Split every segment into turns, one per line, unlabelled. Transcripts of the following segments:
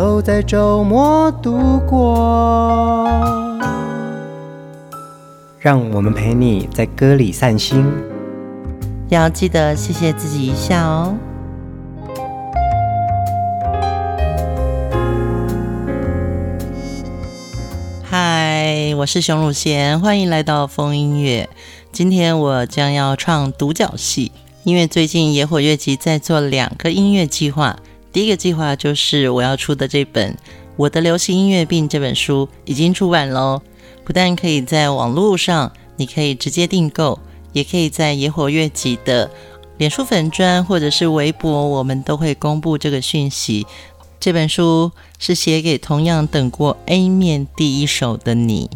都在周末度过。让我们陪你在歌里散心，
要记得谢谢自己一下哦。嗨，我是熊汝贤，欢迎来到风音乐。今天我将要唱独角戏，因为最近野火乐集在做两个音乐计划。第一个计划就是我要出的这本《我的流行音乐病》这本书已经出版喽。不但可以在网络上，你可以直接订购，也可以在野火乐集的脸书粉砖或者是微博，我们都会公布这个讯息。这本书是写给同样等过 A 面第一首的你，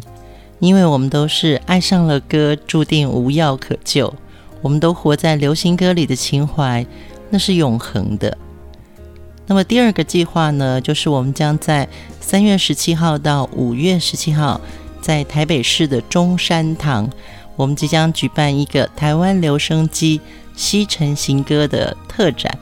因为我们都是爱上了歌，注定无药可救。我们都活在流行歌里的情怀，那是永恒的。那么第二个计划呢，就是我们将在三月十七号到五月十七号。在台北市的中山堂，我们即将举办一个台湾留声机西城行歌的特展。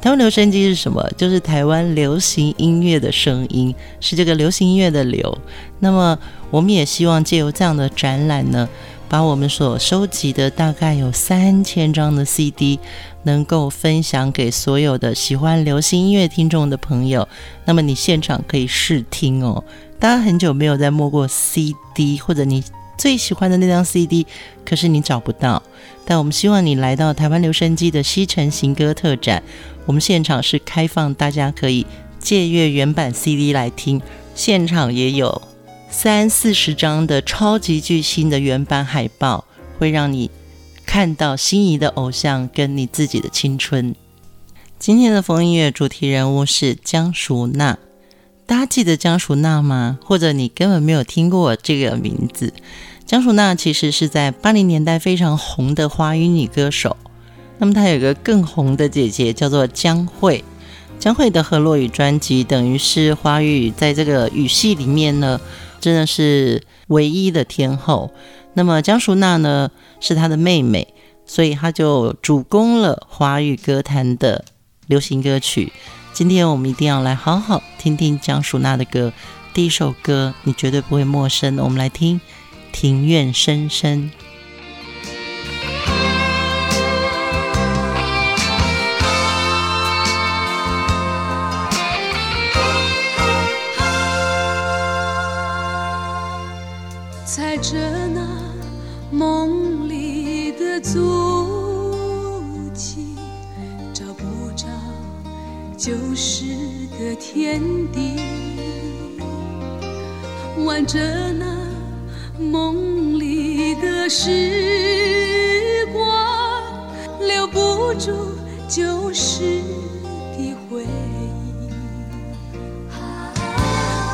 台湾留声机是什么？就是台湾流行音乐的声音，是这个流行音乐的流。那么，我们也希望借由这样的展览呢，把我们所收集的大概有三千张的 CD，能够分享给所有的喜欢流行音乐听众的朋友。那么，你现场可以试听哦。大家很久没有再摸过 CD，或者你最喜欢的那张 CD，可是你找不到。但我们希望你来到台湾留声机的西城行歌特展，我们现场是开放，大家可以借阅原版 CD 来听。现场也有三四十张的超级巨星的原版海报，会让你看到心仪的偶像跟你自己的青春。今天的风音乐主题人物是江淑娜。大家记得江淑娜吗？或者你根本没有听过这个名字？江淑娜其实是在八零年代非常红的华语女歌手。那么她有个更红的姐姐，叫做江蕙。江蕙的《和洛语》专辑等于是华语在这个语系里面呢，真的是唯一的天后。那么江淑娜呢，是她的妹妹，所以她就主攻了华语歌坛的流行歌曲。今天我们一定要来好好听听江淑娜的歌。第一首歌你绝对不会陌生，我们来听《庭院深深》。
足迹找不着旧时的天地，玩着那梦里的时光，留不住旧时的回忆。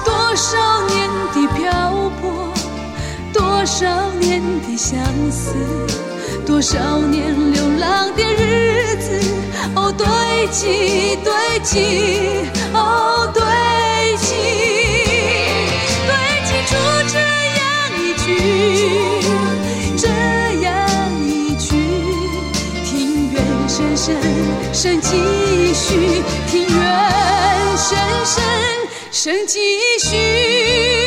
多少年的漂泊，多少年的相思，多少年流浪的日子。哦，堆积，堆积，哦，堆积，堆积出这样一句，这样一句，庭院深深深几许，庭院深深深几许。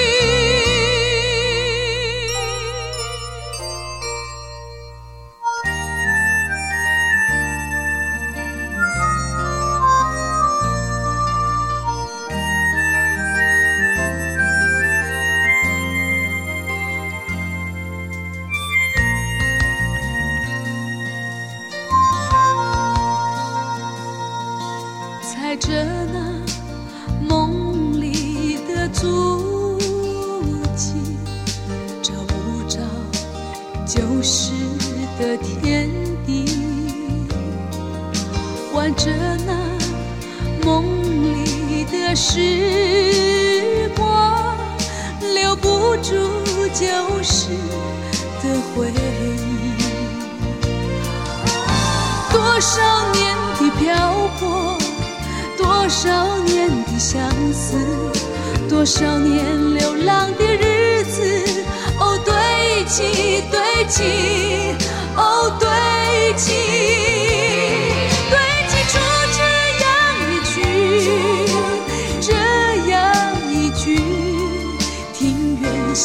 的回忆。多少年的漂泊，多少年的相思，多少年流浪的日子，哦，堆积，堆积，哦，堆积。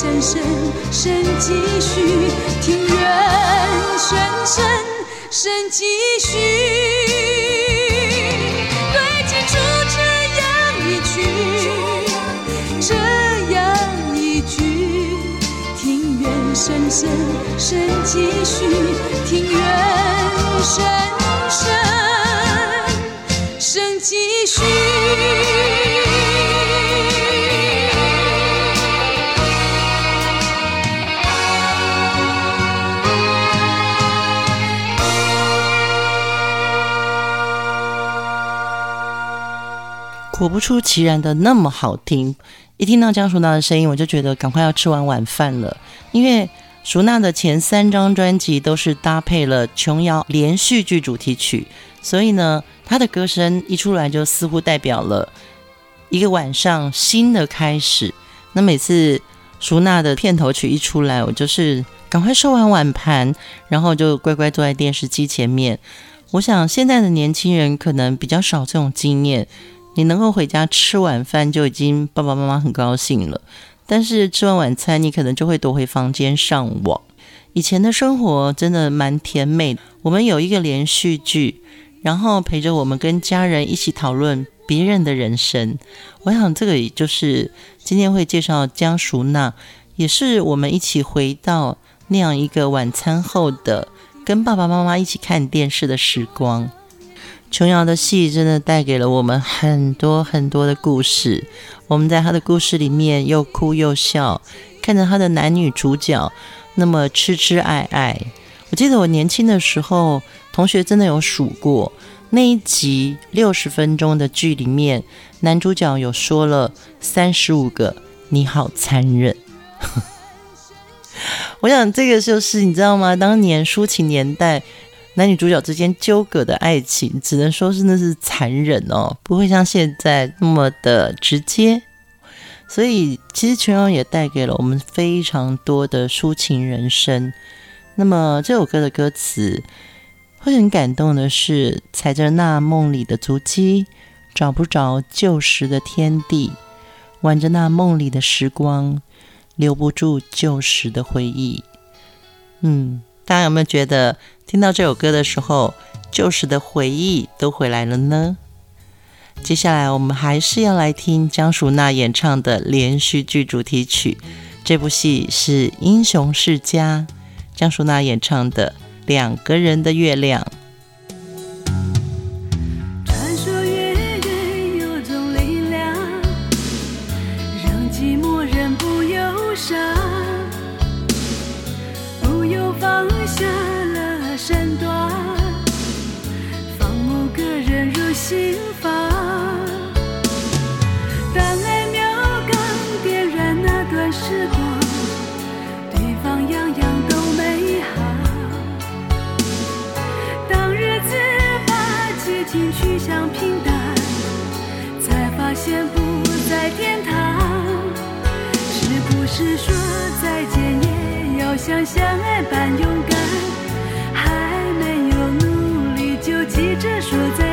声声声继续，庭院声声声继续，堆积出这样一句，这样一句，庭院声声声继续，庭院声声声继续。
果不出其然的那么好听，一听到江淑娜的声音，我就觉得赶快要吃完晚饭了。因为淑娜的前三张专辑都是搭配了琼瑶连续剧主题曲，所以呢，她的歌声一出来就似乎代表了一个晚上新的开始。那每次淑娜的片头曲一出来，我就是赶快收完碗盘，然后就乖乖坐在电视机前面。我想现在的年轻人可能比较少这种经验。你能够回家吃晚饭就已经爸爸妈妈很高兴了，但是吃完晚餐你可能就会躲回房间上网。以前的生活真的蛮甜美的，我们有一个连续剧，然后陪着我们跟家人一起讨论别人的人生。我想这个也就是今天会介绍江淑娜，也是我们一起回到那样一个晚餐后的跟爸爸妈妈一起看电视的时光。琼瑶的戏真的带给了我们很多很多的故事，我们在她的故事里面又哭又笑，看着她的男女主角那么痴痴爱爱。我记得我年轻的时候，同学真的有数过那一集六十分钟的剧里面，男主角有说了三十五个“你好残忍”。我想这个就是你知道吗？当年抒情年代。男女主角之间纠葛的爱情，只能说是那是残忍哦，不会像现在那么的直接。所以，其实琼瑶也带给了我们非常多的抒情人生。那么，这首歌的歌词会很感动的是：踩着那梦里的足迹，找不着旧时的天地，挽着那梦里的时光，留不住旧时的回忆。嗯。大家有没有觉得听到这首歌的时候，旧时的回忆都回来了呢？接下来我们还是要来听江淑娜演唱的连续剧主题曲。这部戏是《英雄世家》，江淑娜演唱的《两个人的月亮》。
心趋向平淡，才发现不在天堂。是不是说再见也要像相爱般勇敢？还没有努力，就急着说再。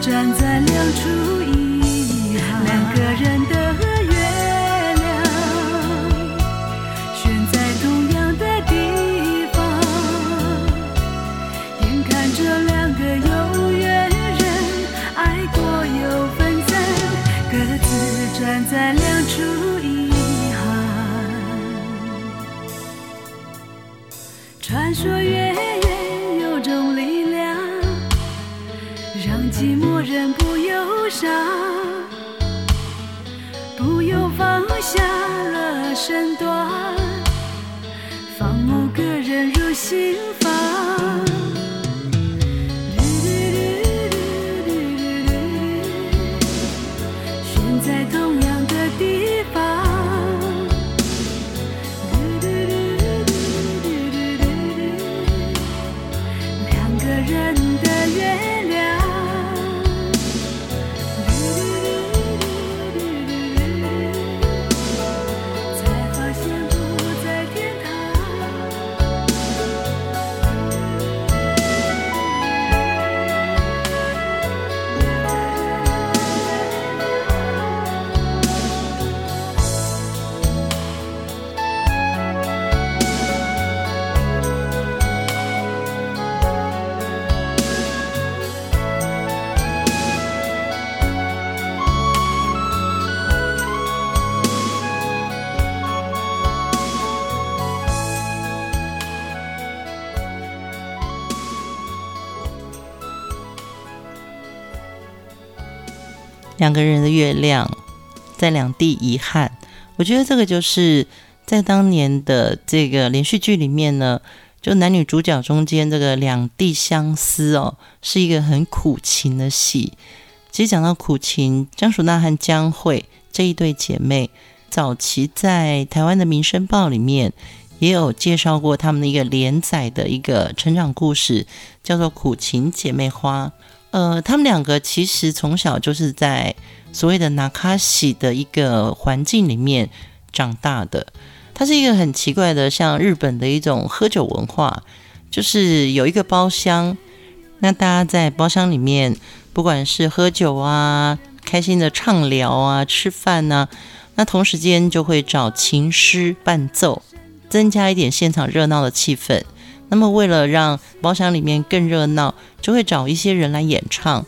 站在两处。两个人的月亮，在两地
遗憾。我觉得这个就是在当年的这个连续剧里面呢，就男女主角中间这个两地相思哦，是一个很苦情的戏。其实讲到苦情，江淑娜和江蕙这一对姐妹，早期在台湾的《民生报》里面也有介绍过他们的一个连载的一个成长故事，叫做《苦情姐妹花》。呃，他们两个其实从小就是在所谓的纳卡西的一个环境里面长大的。它是一个很奇怪的，像日本的一种喝酒文化，就是有一个包厢，那大家在包厢里面，不管是喝酒啊、开心的畅聊啊、吃饭呐、啊，那同时间就会找琴师伴奏，增加一点现场热闹的气氛。那么，为了让包厢里面更热闹，就会找一些人来演唱。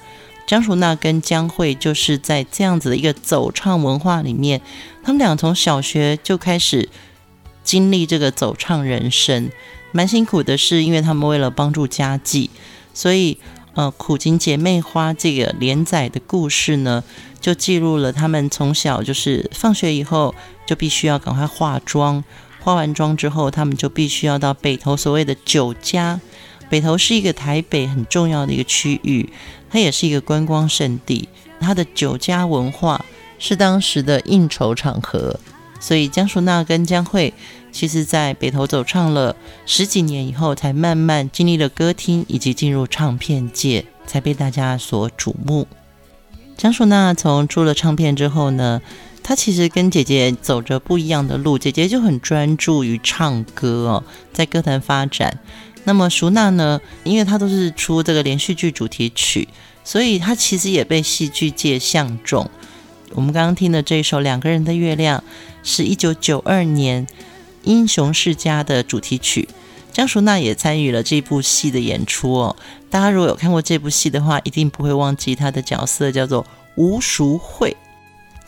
张淑娜跟江蕙就是在这样子的一个走唱文化里面，他们俩从小学就开始经历这个走唱人生。蛮辛苦的是，因为他们为了帮助家计，所以呃，《苦情姐妹花》这个连载的故事呢，就记录了他们从小就是放学以后就必须要赶快化妆。化完妆之后，他们就必须要到北投所谓的酒家。北投是一个台北很重要的一个区域，它也是一个观光胜地。它的酒家文化是当时的应酬场合，所以江淑娜跟江蕙其实在北投走唱了十几年以后，才慢慢经历了歌厅以及进入唱片界，才被大家所瞩目。江淑娜从出了唱片之后呢，她其实跟姐姐走着不一样的路，姐姐就很专注于唱歌哦，在歌坛发展。那么淑娜呢，因为她都是出这个连续剧主题曲，所以她其实也被戏剧界相中。我们刚刚听的这一首《两个人的月亮》，是一九九二年《英雄世家》的主题曲。江淑娜也参与了这部戏的演出哦。大家如果有看过这部戏的话，一定不会忘记她的角色叫做吴淑慧。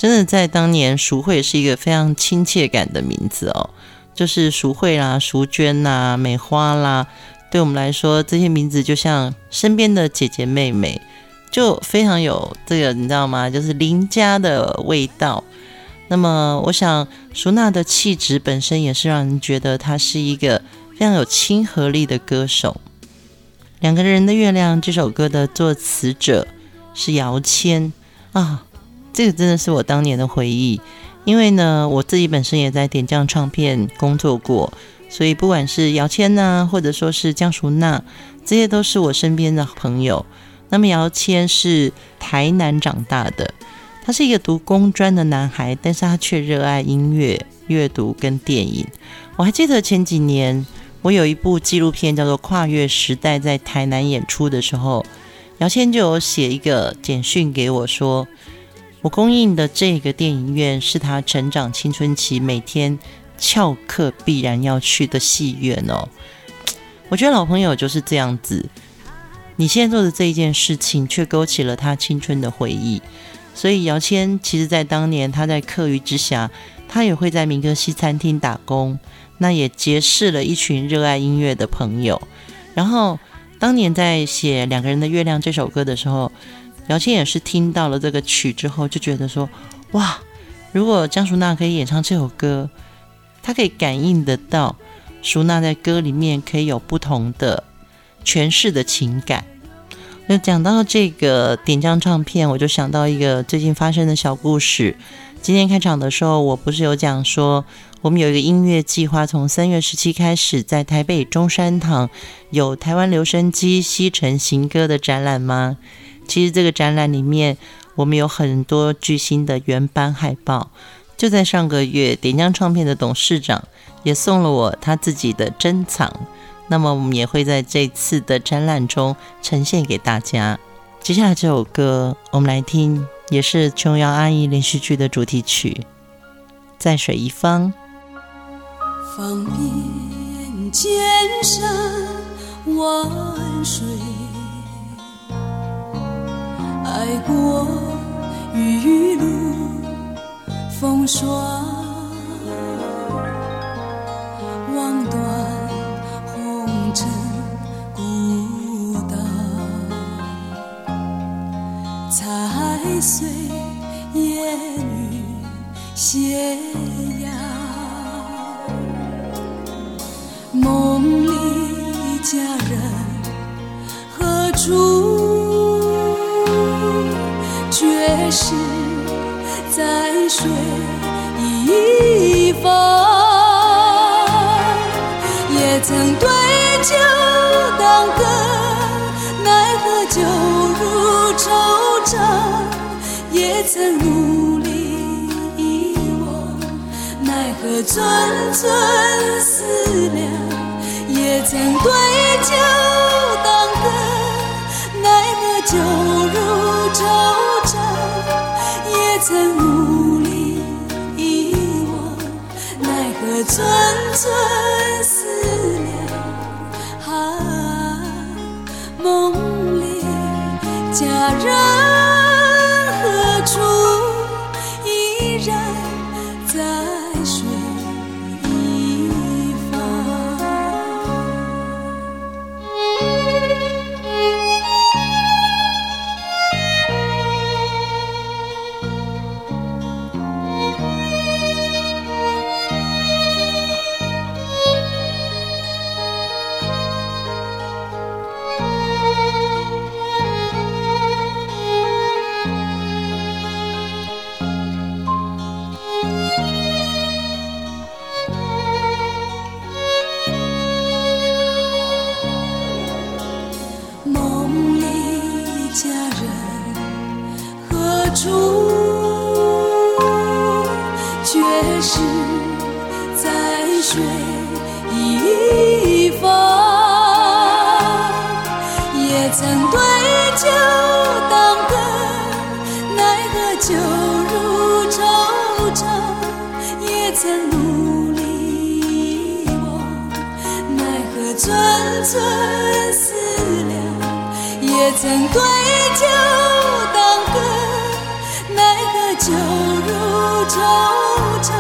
真的在当年，淑慧是一个非常亲切感的名字哦，就是淑慧啦、淑娟啦、美花啦，对我们来说，这些名字就像身边的姐姐妹妹，就非常有这个，你知道吗？就是邻家的味道。那么，我想淑娜的气质本身也是让人觉得她是一个非常有亲和力的歌手。两个人的月亮这首歌的作词者是姚谦啊，这个真的是我当年的回忆。因为呢，我自己本身也在点将唱片工作过，所以不管是姚谦呐、啊，或者说是江淑娜，这些都是我身边的朋友。那么姚谦是台南长大的。他是一个读工专的男孩，但是他却热爱音乐、阅读跟电影。我还记得前几年，我有一部纪录片叫做《跨越时代》在台南演出的时候，姚谦就有写一个简讯给我说，我供应的这个电影院是他成长青春期每天翘课必然要去的戏院哦。我觉得老朋友就是这样子，你现在做的这一件事情，却勾起了他青春的回忆。所以姚谦其实，在当年他在课余之暇，他也会在民歌西餐厅打工，那也结识了一群热爱音乐的朋友。然后当年在写《两个人的月亮》这首歌的时候，姚谦也是听到了这个曲之后，就觉得说：哇，如果江淑娜可以演唱这首歌，他可以感应得到淑娜在歌里面可以有不同的诠释的情感。那讲到这个点将唱片，我就想到一个最近发生的小故事。今天开场的时候，我不是有讲说，我们有一个音乐计划，从三月十七开始，在台北中山堂有台湾留声机西城行歌的展览吗？其实这个展览里面，我们有很多巨星的原版海报。就在上个月，点将唱片的董事长也送了我他自己的珍藏。那么我们也会在这次的展览中呈现给大家。接下来这首歌，我们来听，也是琼瑶阿姨连续剧的主题曲《在水一方》。
方遍千山万水，爱过雨露风霜，寸寸思量；也曾对酒当歌，奈何酒入愁肠；也曾努力遗忘，奈何寸寸思量。啊梦里佳人也曾对酒当歌，奈何酒入愁肠，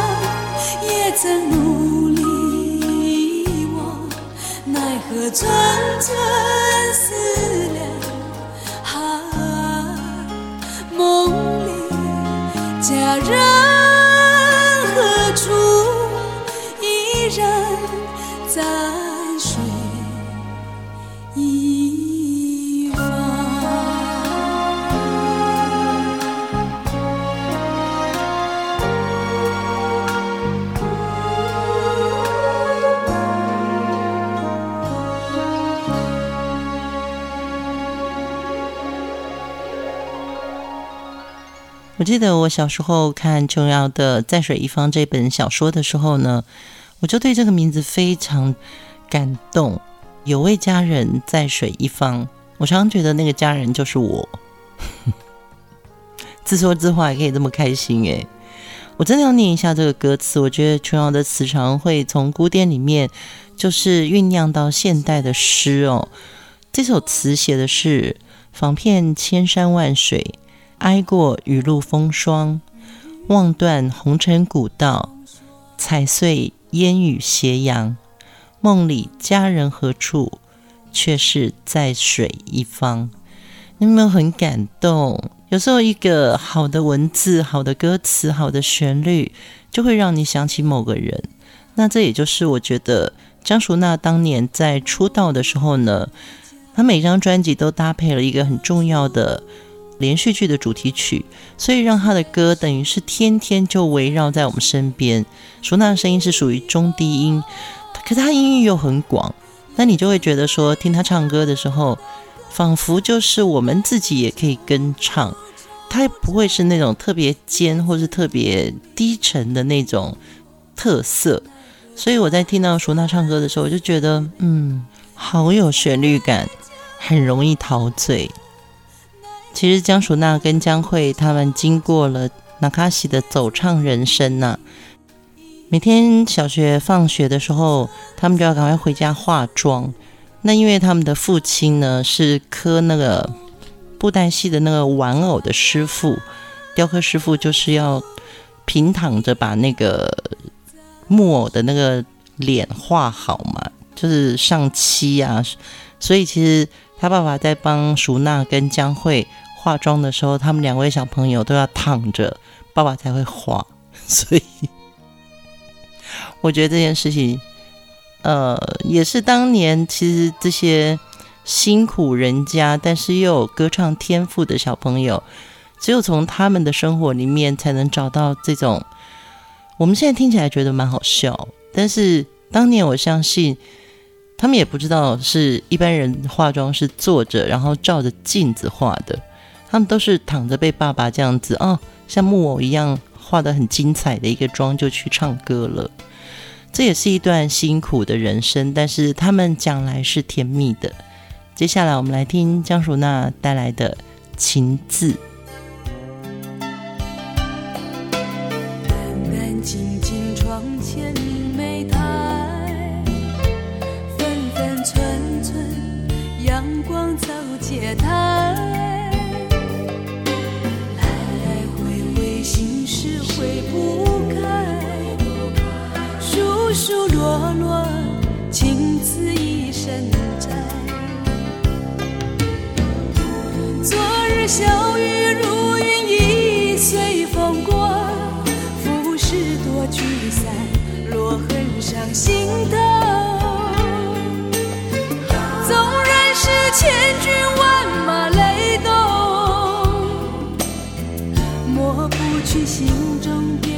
也曾努力遗忘，奈何寸寸思量。啊，梦里佳人
记得我小时候看琼瑶的《在水一方》这本小说的时候呢，我就对这个名字非常感动。有位佳人在水一方，我常常觉得那个佳人就是我。自说自话也可以这么开心诶，我真的要念一下这个歌词。我觉得琼瑶的词常会从古典里面就是酝酿到现代的诗哦。这首词写的是访遍千山万水。挨过雨露风霜，望断红尘古道，踩碎烟雨斜阳。梦里佳人何处？却是在水一方。你有没有很感动？有时候一个好的文字、好的歌词、好的旋律，就会让你想起某个人。那这也就是我觉得张淑娜当年在出道的时候呢，她每张专辑都搭配了一个很重要的。连续剧的主题曲，所以让他的歌等于是天天就围绕在我们身边。舒娜的声音是属于中低音，可是他音域又很广，那你就会觉得说，听他唱歌的时候，仿佛就是我们自己也可以跟唱。他也不会是那种特别尖或是特别低沉的那种特色。所以我在听到舒娜唱歌的时候，我就觉得，嗯，好有旋律感，很容易陶醉。其实江淑娜跟江慧他们经过了那卡西的走唱人生呐、每天小学放学的时候，他们就要赶快回家化妆。那因为他们的父亲呢是刻那个布袋戏的那个玩偶的师傅，雕刻师傅就是要平躺着把那个木偶的那个脸画好嘛，就是上漆啊。所以其实他爸爸在帮淑娜跟江慧。化妆的时候，他们两位小朋友都要躺着，爸爸才会画。所以，我觉得这件事情，呃，也是当年其实这些辛苦人家，但是又有歌唱天赋的小朋友，只有从他们的生活里面才能找到这种。我们现在听起来觉得蛮好笑，但是当年我相信，他们也不知道是一般人化妆是坐着，然后照着镜子画的。他们都是躺着被爸爸这样子哦，像木偶一样画得很精彩的一个妆就去唱歌了。这也是一段辛苦的人生，但是他们将来是甜蜜的。接下来我们来听江淑娜带来的《情字》。
安安静静窗前美台，心事。挥不开，疏疏落落，情字一身债。昨日小雨如心中的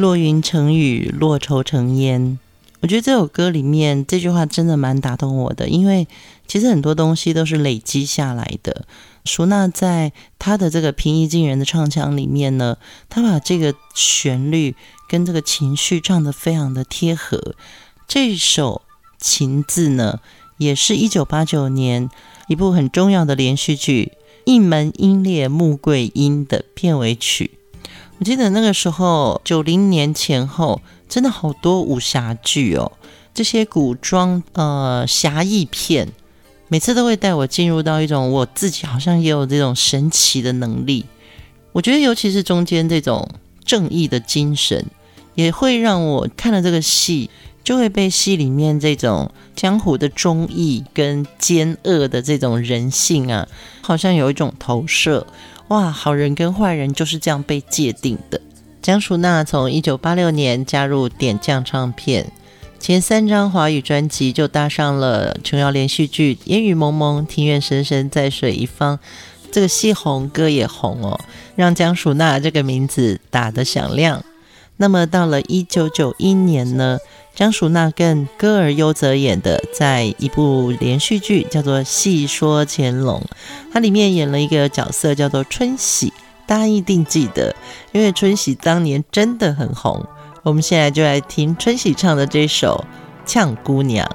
落云成雨，落愁成烟。我
觉得这首歌里面这句话真的蛮打动我的，因为其实很多东西都是累积下来的。舒娜在她的这个平易近人的唱腔里面呢，她把这个旋律跟这个情绪唱得非常的贴合。这首《情字》呢，也是一九八九年一部很重要的连续剧《一门英烈穆桂英》的片尾曲。我记得那个时候，九零年前后，真的好多武侠剧哦，这些古装呃侠义片，每次都会带我进入到一种我自己好像也有这种神奇的能力。我觉得，尤其是中间这种正义的精神，也会让我看了这个戏，就会被戏里面这种江湖的忠义跟奸恶的这种人性啊，好像有一种投射。哇，好人跟坏人就是这样被界定的。江淑娜从一九八六年加入点将唱片，前三张华语专辑就搭上了琼瑶连续剧《烟雨蒙蒙，庭院深深，在水一方》。这个戏红，歌也红哦，让江淑娜这个名字打得响亮。那么到了一九九一年呢，张淑娜跟歌儿优则演的在一部连续剧叫做《戏说乾隆》，它里面演了一个角色叫做春喜，大家一定记得，因为春喜当年真的很红。我们现在就来听春喜唱的这首《呛姑娘》。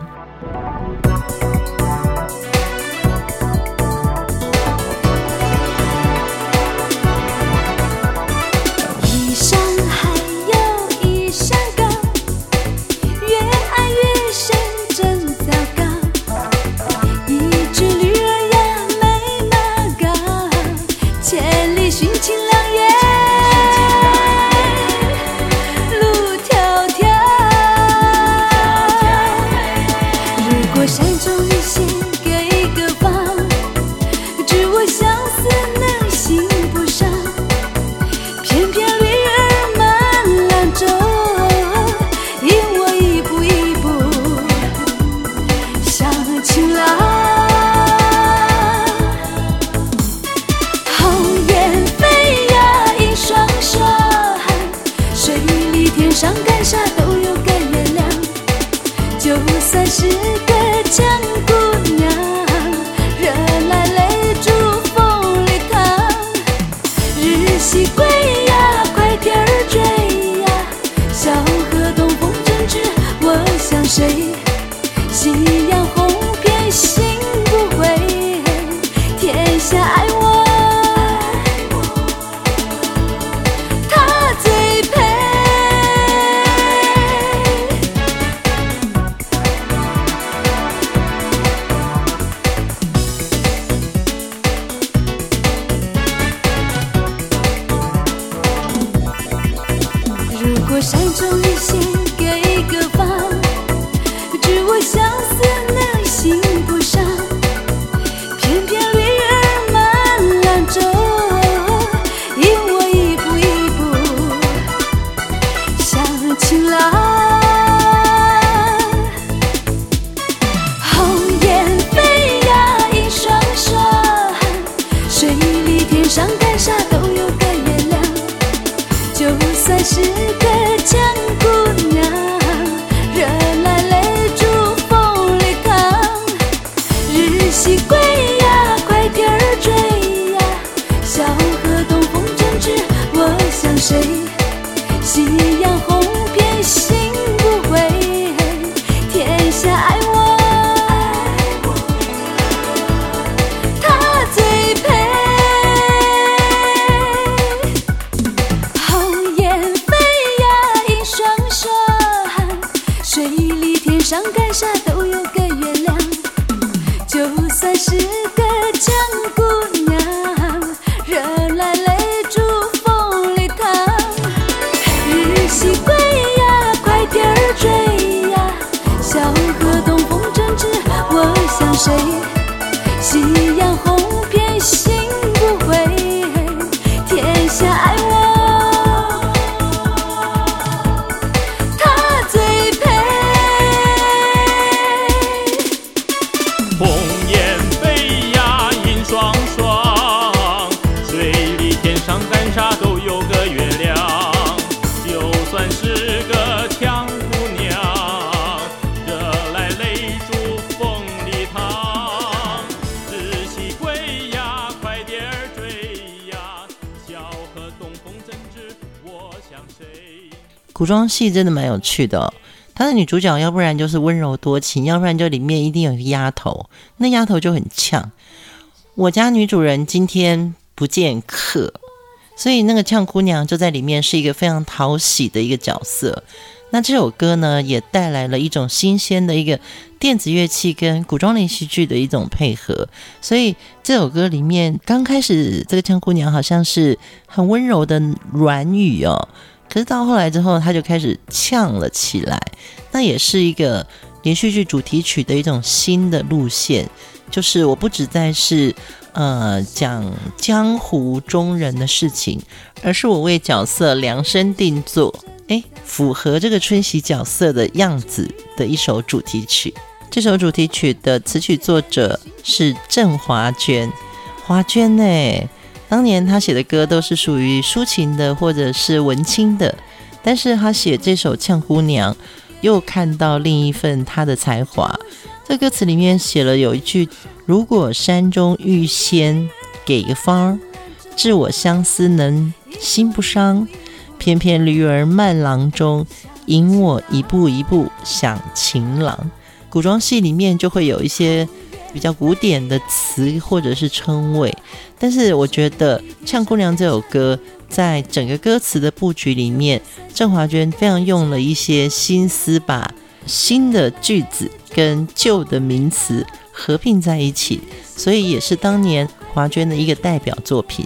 心情。山中谁？夕
阳
古装戏真的蛮有趣的哦。她的女主角要不然就是温柔多情，要不然就里面一定有一个丫头，那丫头就很呛。我家女主人今天不见客，所以那个呛姑娘就在里面是一个非常讨喜的一个角色。那这首歌呢，也带来了一种新鲜的一个电子乐器跟古装连续剧的一种配合。所以这首歌里面刚开始，这个呛姑娘好像是很温柔的软语哦。可是到后来之后，他就开始呛了起来，那也是一个连续剧主题曲的一种新的路线，就是我不只在是呃讲江湖中人的事情，而是我为角色量身定做，诶，符合这个春喜角色的样子的一首主题曲。这首主题曲的词曲作者是郑华娟，华娟呢。当年他写的歌都是属于抒情的或者是文青的，但是他写这首《呛姑娘》，又看到另一份他的才华。在歌词里面写了有一句：“如果山中遇仙给个方，治我相思能心不伤，翩翩驴儿慢郎中，引我一步一步想情郎。”古装戏里面就会有一些。比较古典的词或者是称谓，但是我觉得《唱姑娘》这首歌在整个歌词的布局里面，郑华娟非常用了一些心思，把新的句子跟旧的名词合并在一起，所以也是当年华娟的一个代表作品。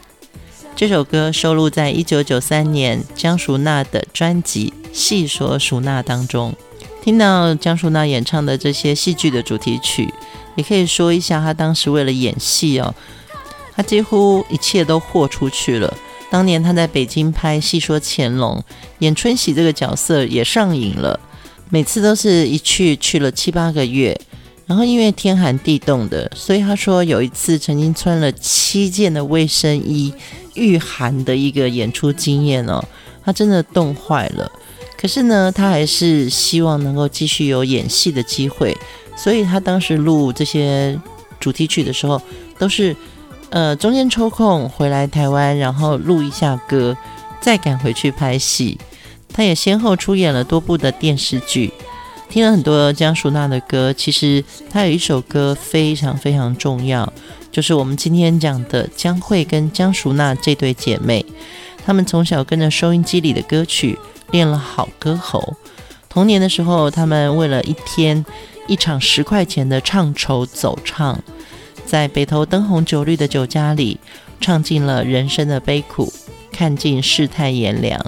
这首歌收录在一九九三年江淑娜的专辑《戏说淑娜》当中。听到江淑娜演唱的这些戏剧的主题曲。也可以说一下，他当时为了演戏哦，他几乎一切都豁出去了。当年他在北京拍《戏说乾隆》，演春喜这个角色也上瘾了，每次都是一去去了七八个月。然后因为天寒地冻的，所以他说有一次曾经穿了七件的卫生衣御寒的一个演出经验哦，他真的冻坏了。可是呢，他还是希望能够继续有演戏的机会。所以他当时录这些主题曲的时候，都是呃中间抽空回来台湾，然后录一下歌，再赶回去拍戏。他也先后出演了多部的电视剧，听了很多江淑娜的歌。其实他有一首歌非常非常重要，就是我们今天讲的江蕙跟江淑娜这对姐妹。她们从小跟着收音机里的歌曲练了好歌喉。童年的时候，他们为了一天。一场十块钱的唱酬走唱，在北投灯红酒绿的酒家里，唱尽了人生的悲苦，看尽世态炎凉。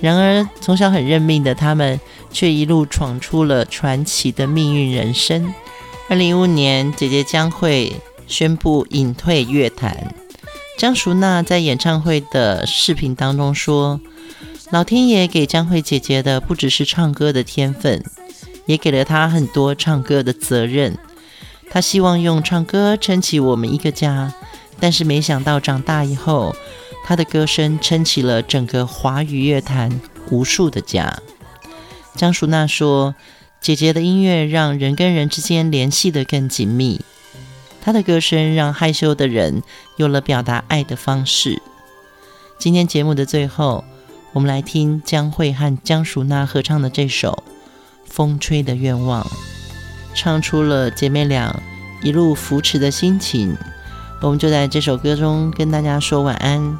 然而，从小很认命的他们，却一路闯出了传奇的命运人生。二零一五年，姐姐将会宣布隐退乐坛。江淑娜在演唱会的视频当中说：“
老天爷给江蕙姐姐的不只是唱歌的天分，也给了她很多唱歌的责任。她希望用唱歌撑起我们一个家，但是没想到长大以后，她的歌声撑起了整个华语乐坛无数的家。江淑娜说：“姐姐的音乐让人跟人之间联系得更紧密，她的歌声让害羞的人有了表达爱的方式。”今天节目的最后。我们来听江蕙和江淑娜合唱的这首《风吹的愿望》，唱出了姐妹俩一路扶持的心情。我们就在这首歌中跟大家说晚安。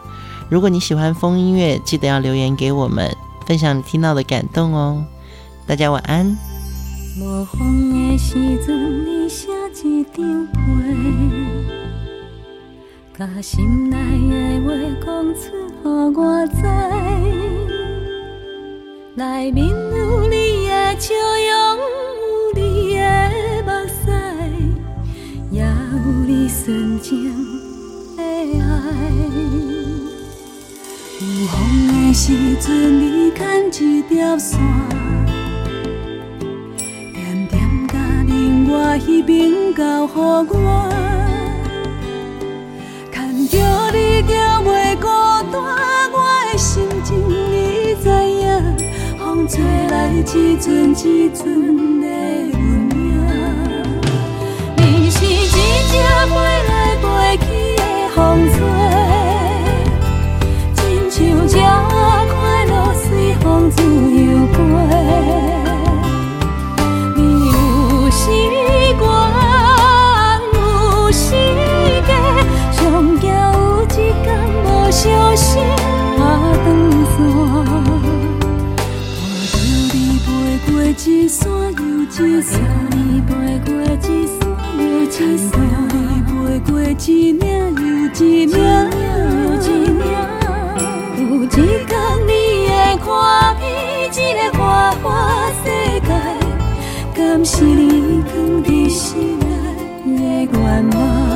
如果你喜欢风音乐，记得要留言给我们，分享你听到的感动哦。大家晚安。无风的时阵，你写一张被，把心内的话讲出，予我知。内面有你的笑容，有你的目屎，也有你纯情的爱。有风的时阵，你牵一条线，点点甲另外彼边交予我，吹来，一阵一阵的温影。你是一只飞来飞去的风吹，亲像这快乐随风自由飞。一山，你飞过一山又一山，你飞过一岭又一岭。有一天你会看见这个花花世界，敢是你藏在心内的愿望？